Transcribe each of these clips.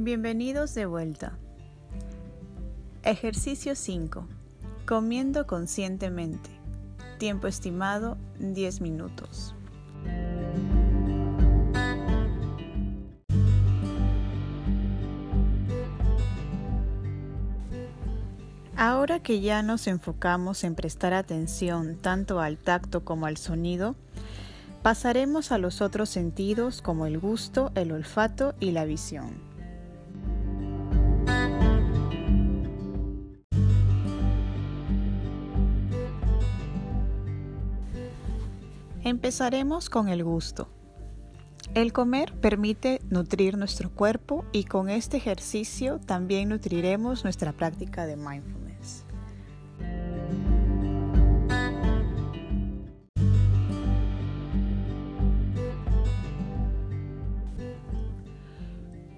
Bienvenidos de vuelta. Ejercicio 5. Comiendo conscientemente. Tiempo estimado 10 minutos. Ahora que ya nos enfocamos en prestar atención tanto al tacto como al sonido, pasaremos a los otros sentidos como el gusto, el olfato y la visión. Empezaremos con el gusto. El comer permite nutrir nuestro cuerpo y con este ejercicio también nutriremos nuestra práctica de mindfulness.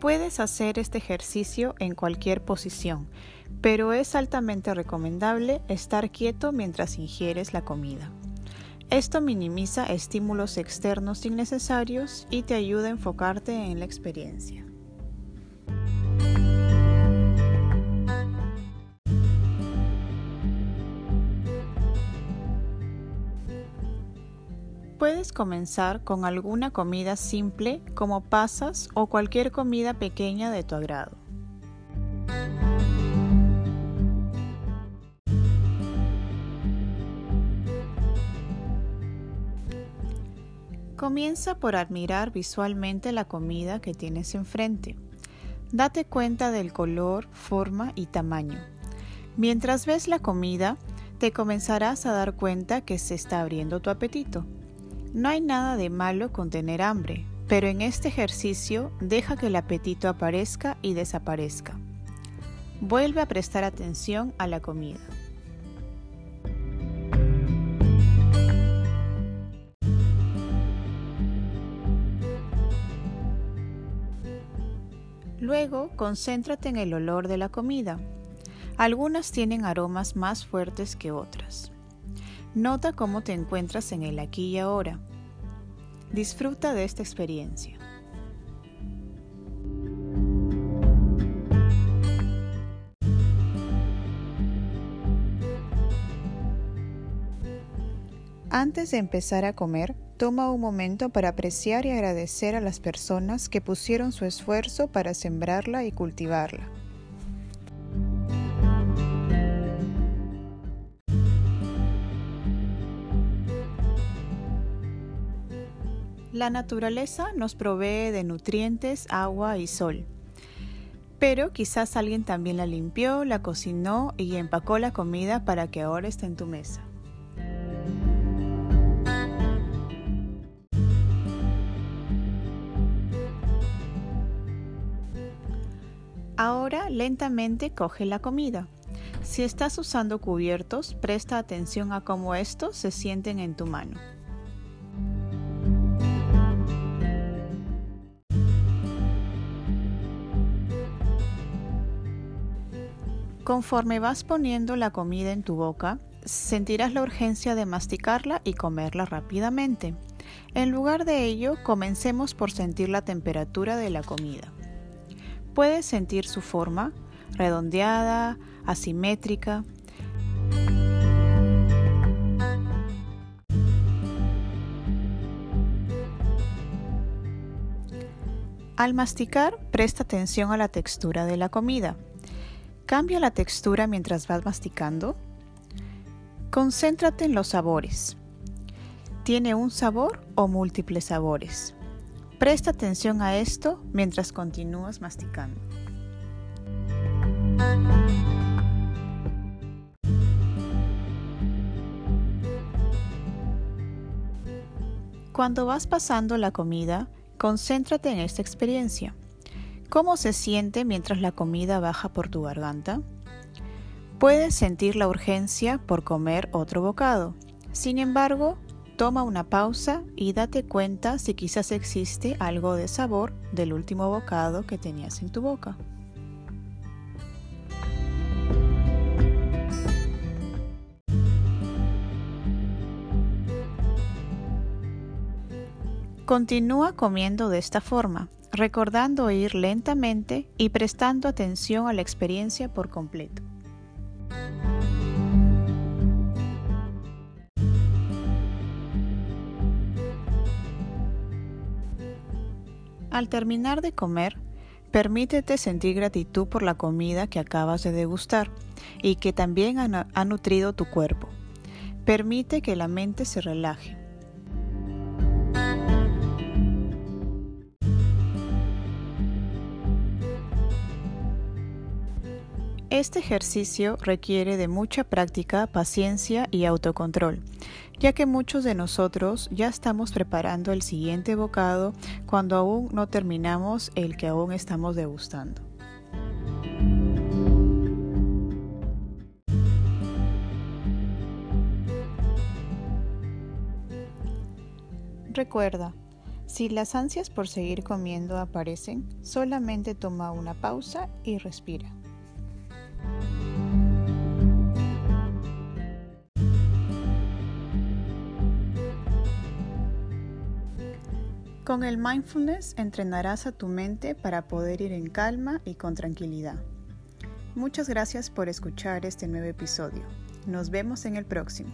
Puedes hacer este ejercicio en cualquier posición, pero es altamente recomendable estar quieto mientras ingieres la comida. Esto minimiza estímulos externos innecesarios y te ayuda a enfocarte en la experiencia. Puedes comenzar con alguna comida simple como pasas o cualquier comida pequeña de tu agrado. Comienza por admirar visualmente la comida que tienes enfrente. Date cuenta del color, forma y tamaño. Mientras ves la comida, te comenzarás a dar cuenta que se está abriendo tu apetito. No hay nada de malo con tener hambre, pero en este ejercicio deja que el apetito aparezca y desaparezca. Vuelve a prestar atención a la comida. Luego, concéntrate en el olor de la comida. Algunas tienen aromas más fuertes que otras. Nota cómo te encuentras en el aquí y ahora. Disfruta de esta experiencia. Antes de empezar a comer, toma un momento para apreciar y agradecer a las personas que pusieron su esfuerzo para sembrarla y cultivarla. La naturaleza nos provee de nutrientes, agua y sol. Pero quizás alguien también la limpió, la cocinó y empacó la comida para que ahora esté en tu mesa. Ahora lentamente coge la comida. Si estás usando cubiertos, presta atención a cómo estos se sienten en tu mano. Conforme vas poniendo la comida en tu boca, sentirás la urgencia de masticarla y comerla rápidamente. En lugar de ello, comencemos por sentir la temperatura de la comida. Puedes sentir su forma, redondeada, asimétrica. Al masticar, presta atención a la textura de la comida. Cambia la textura mientras vas masticando. Concéntrate en los sabores. ¿Tiene un sabor o múltiples sabores? Presta atención a esto mientras continúas masticando. Cuando vas pasando la comida, concéntrate en esta experiencia. ¿Cómo se siente mientras la comida baja por tu garganta? Puedes sentir la urgencia por comer otro bocado. Sin embargo, Toma una pausa y date cuenta si quizás existe algo de sabor del último bocado que tenías en tu boca. Continúa comiendo de esta forma. recordando ir lentamente y prestando atención a la experiencia por completo. Al terminar de comer, permítete sentir gratitud por la comida que acabas de degustar y que también ha, nutrido tu cuerpo. Permite que la mente se relaje. Este ejercicio requiere de mucha práctica, paciencia y autocontrol, ya que muchos de nosotros ya estamos preparando el siguiente bocado cuando aún no terminamos el que aún estamos degustando. Recuerda, si las ansias por seguir comiendo aparecen, solamente toma una pausa y respira. Con el mindfulness entrenarás a tu mente para poder ir en calma y con tranquilidad. Muchas gracias por escuchar este nuevo episodio. Nos vemos en el próximo.